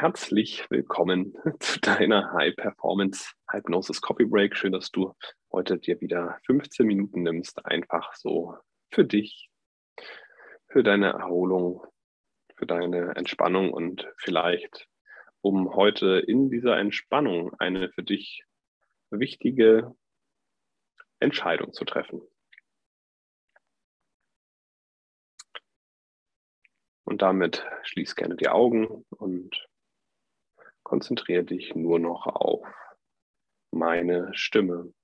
Herzlich willkommen zu deiner High Performance Hypnosis Coffee Break. Schön, dass du heute dir wieder 15 Minuten nimmst, einfach so für dich, für deine Erholung, für deine Entspannung und vielleicht, um heute in dieser Entspannung eine für dich wichtige Entscheidung zu treffen. Und damit schließ gerne die Augen und konzentriere dich nur noch auf meine Stimme.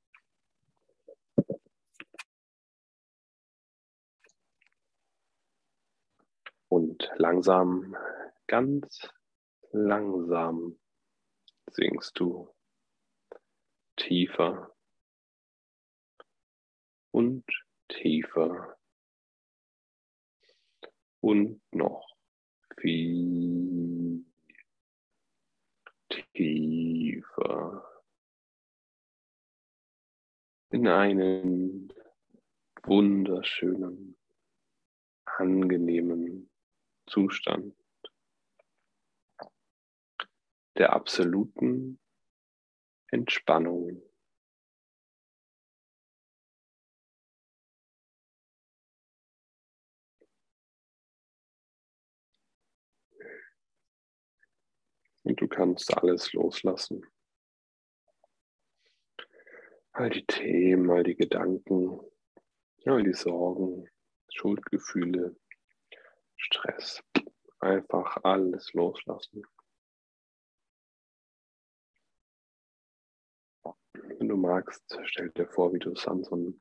Und langsam, ganz langsam singst du tiefer und tiefer und noch viel tiefer in einen wunderschönen, angenehmen Zustand der absoluten Entspannung. Und du kannst alles loslassen. All die Themen, all die Gedanken, all die Sorgen, Schuldgefühle, Stress. Einfach alles loslassen. Wenn du magst, stell dir vor, wie du es an so einem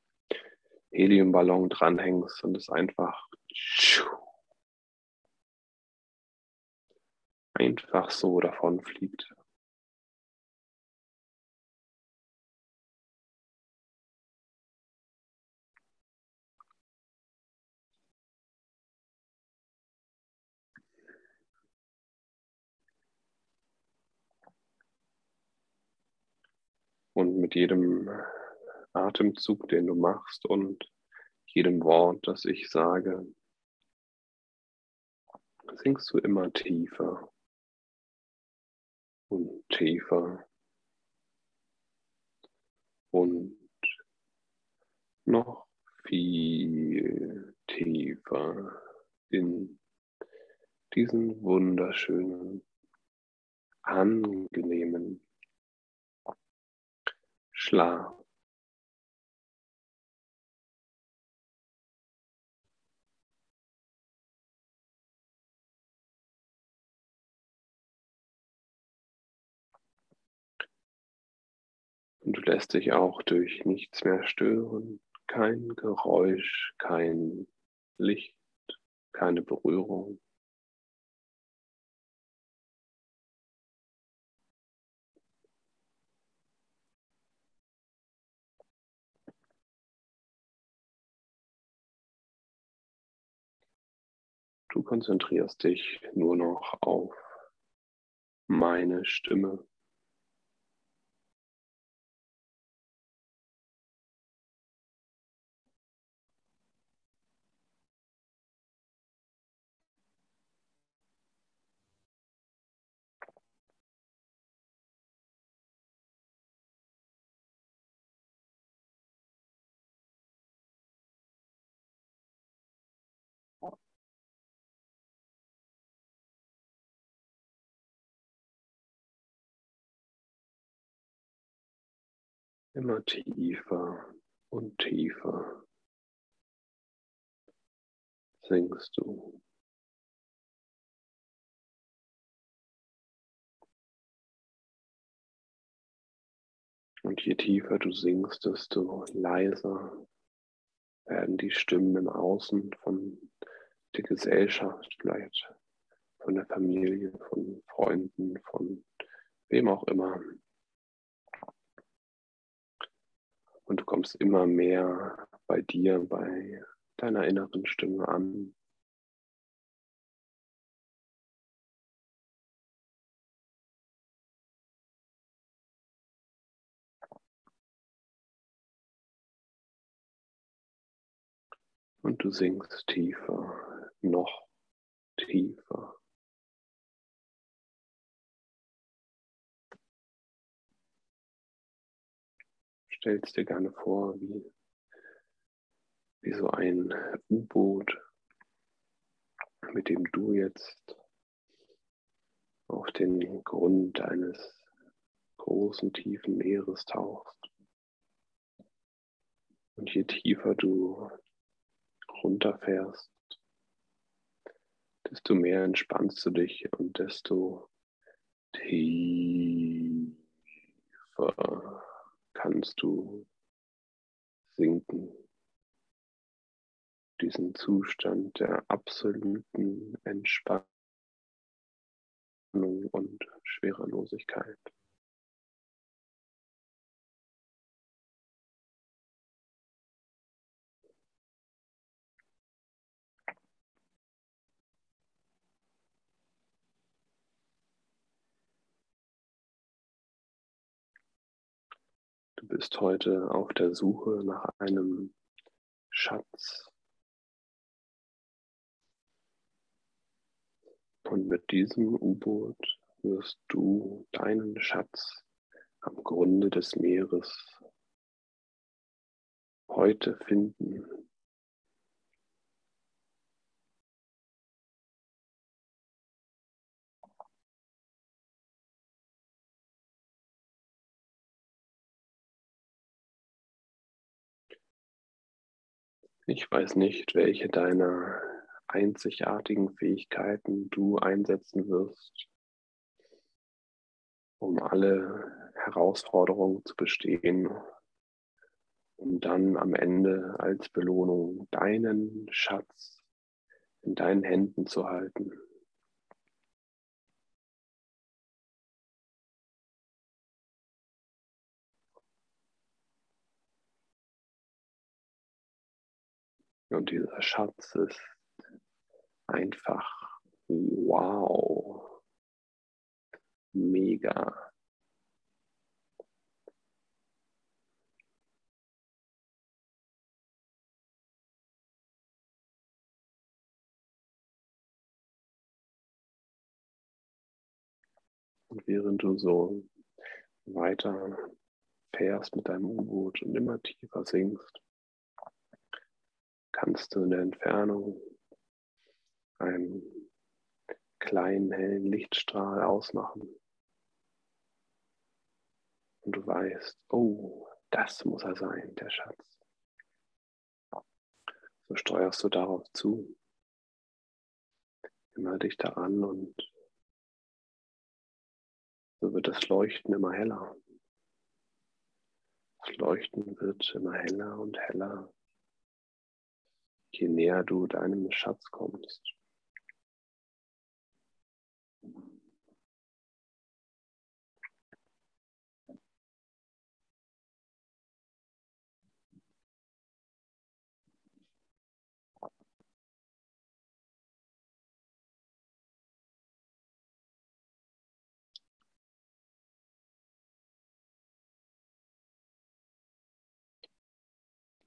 Heliumballon dranhängst und es einfach einfach so davon fliegt. Und mit jedem Atemzug, den du machst und jedem Wort, das ich sage, sinkst du immer tiefer und tiefer und noch viel tiefer in diesen wunderschönen, angenehmen Schlaf. Und du lässt dich auch durch nichts mehr stören, kein Geräusch, kein Licht, keine Berührung. Du konzentrierst dich nur noch auf meine Stimme. Immer tiefer und tiefer sinkst du. Und je tiefer du sinkst, desto leiser werden die Stimmen im Außen von der Gesellschaft, vielleicht von der Familie, von Freunden, von wem auch immer. Und du kommst immer mehr bei dir, bei deiner inneren Stimme an. Und du sinkst tiefer, noch tiefer. Stellst dir gerne vor, wie, wie so ein U-Boot, mit dem du jetzt auf den Grund eines großen, tiefen Meeres tauchst. Und je tiefer du runterfährst, desto mehr entspannst du dich und desto tiefer kannst du sinken. Diesen Zustand der absoluten Entspannung und Schwerelosigkeit. Bist heute auf der Suche nach einem Schatz. Und mit diesem U-Boot wirst du deinen Schatz am Grunde des Meeres heute finden. Ich weiß nicht, welche deiner einzigartigen Fähigkeiten du einsetzen wirst, um alle Herausforderungen zu bestehen, um dann am Ende als Belohnung deinen Schatz in deinen Händen zu halten. Und dieser Schatz ist einfach wow, mega. Und während du so weiter fährst mit deinem U-Boot und immer tiefer sinkst, kannst du in der Entfernung einen kleinen hellen Lichtstrahl ausmachen. Und du weißt, oh, das muss er sein, der Schatz. So steuerst du darauf zu, immer dich daran und so wird das Leuchten immer heller. Das Leuchten wird immer heller und heller je näher du deinem Schatz kommst.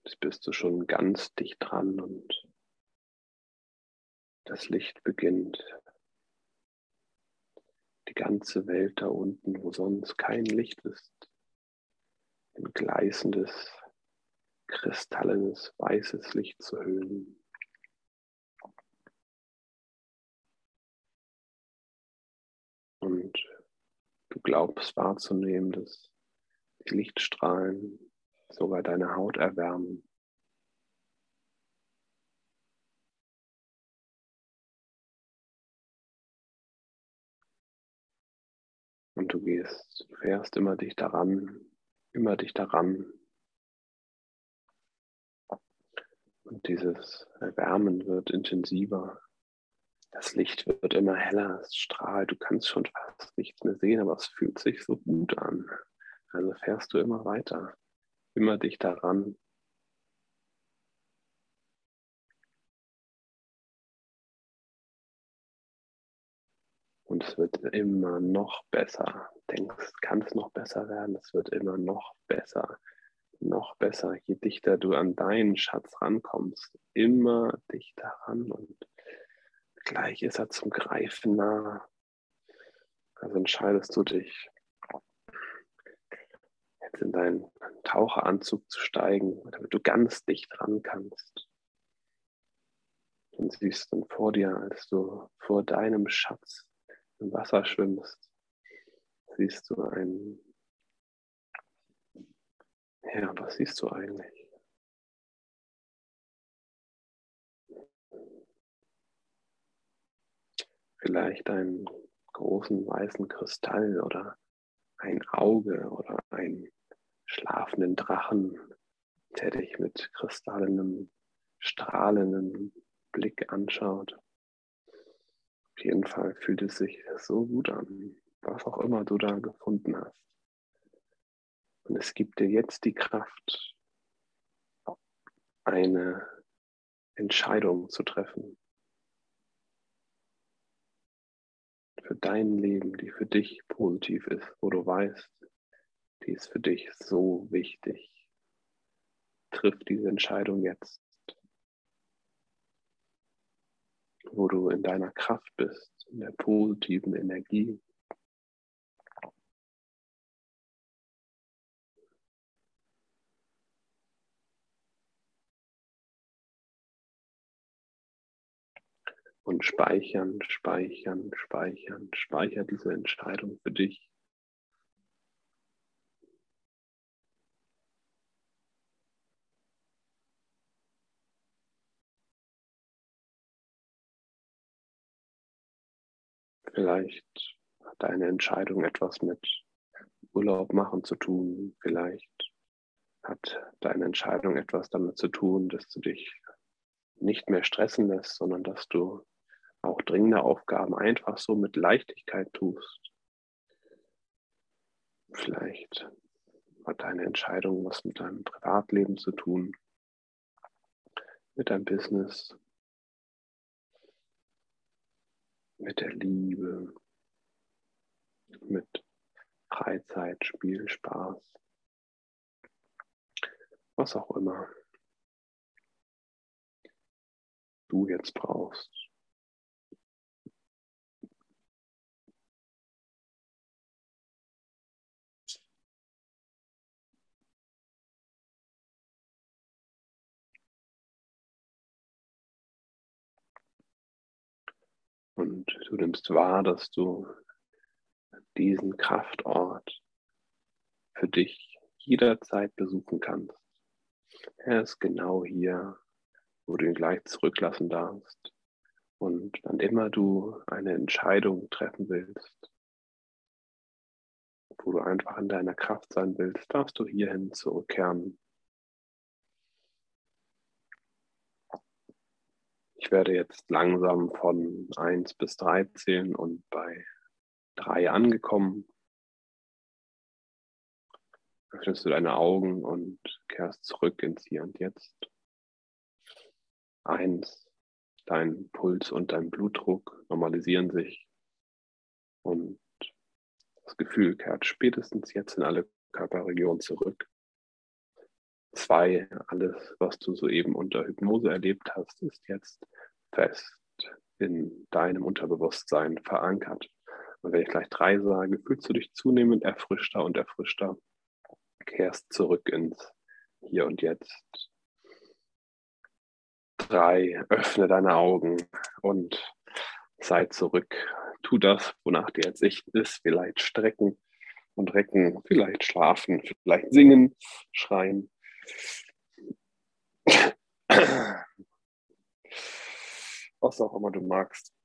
Jetzt bist du schon ganz dicht dran und das Licht beginnt. Die ganze Welt da unten, wo sonst kein Licht ist, in gleißendes, kristallenes, weißes Licht zu hüllen. Und du glaubst wahrzunehmen, dass die Lichtstrahlen sogar deine Haut erwärmen. Und du gehst, du fährst immer dich daran, immer dich daran. Und dieses Erwärmen wird intensiver. Das Licht wird immer heller, es strahlt, du kannst schon fast nichts mehr sehen, aber es fühlt sich so gut an. Also fährst du immer weiter immer dich daran. Und es wird immer noch besser. Denkst, kann es noch besser werden? Es wird immer noch besser. Noch besser, je dichter du an deinen Schatz rankommst. Immer dichter ran und gleich ist er zum Greifen nah. Also entscheidest du dich jetzt in deinen Taucheranzug zu steigen, damit du ganz dicht ran kannst. Und siehst dann vor dir, als du vor deinem Schatz im Wasser schwimmst, siehst du ein, ja, was siehst du eigentlich? Vielleicht einen großen weißen Kristall oder ein Auge oder einen schlafenden Drachen, der dich mit kristallenem, strahlendem Blick anschaut. Auf jeden Fall fühlt es sich so gut an, was auch immer du da gefunden hast. Und es gibt dir jetzt die Kraft, eine Entscheidung zu treffen. Für dein Leben, die für dich positiv ist, wo du weißt, die ist für dich so wichtig. Triff diese Entscheidung jetzt, wo du in deiner Kraft bist, in der positiven Energie. Und speichern, speichern, speichern, speicher diese Entscheidung für dich. Vielleicht hat deine Entscheidung etwas mit Urlaub machen zu tun. Vielleicht hat deine Entscheidung etwas damit zu tun, dass du dich nicht mehr stressen lässt, sondern dass du auch dringende Aufgaben einfach so mit Leichtigkeit tust. Vielleicht hat deine Entscheidung was mit deinem Privatleben zu tun, mit deinem Business, mit der Liebe, mit Freizeit, Spiel, Spaß, was auch immer du jetzt brauchst. Du nimmst wahr, dass du diesen Kraftort für dich jederzeit besuchen kannst. Er ist genau hier, wo du ihn gleich zurücklassen darfst. Und wann immer du eine Entscheidung treffen willst, wo du einfach in deiner Kraft sein willst, darfst du hierhin zurückkehren Ich werde jetzt langsam von 1 bis 3 zählen und bei 3 angekommen. Öffnest du deine Augen und kehrst zurück ins Hier und Jetzt. 1. Dein Puls und dein Blutdruck normalisieren sich und das Gefühl kehrt spätestens jetzt in alle Körperregionen zurück. Zwei, alles, was du soeben unter Hypnose erlebt hast, ist jetzt fest in deinem Unterbewusstsein verankert. Und wenn ich gleich drei sage, fühlst du dich zunehmend erfrischter und erfrischter, kehrst zurück ins Hier und Jetzt. Drei, öffne deine Augen und sei zurück. Tu das, wonach dir jetzt Sicht ist. Vielleicht strecken und recken, vielleicht schlafen, vielleicht singen, schreien. Was auch immer du magst.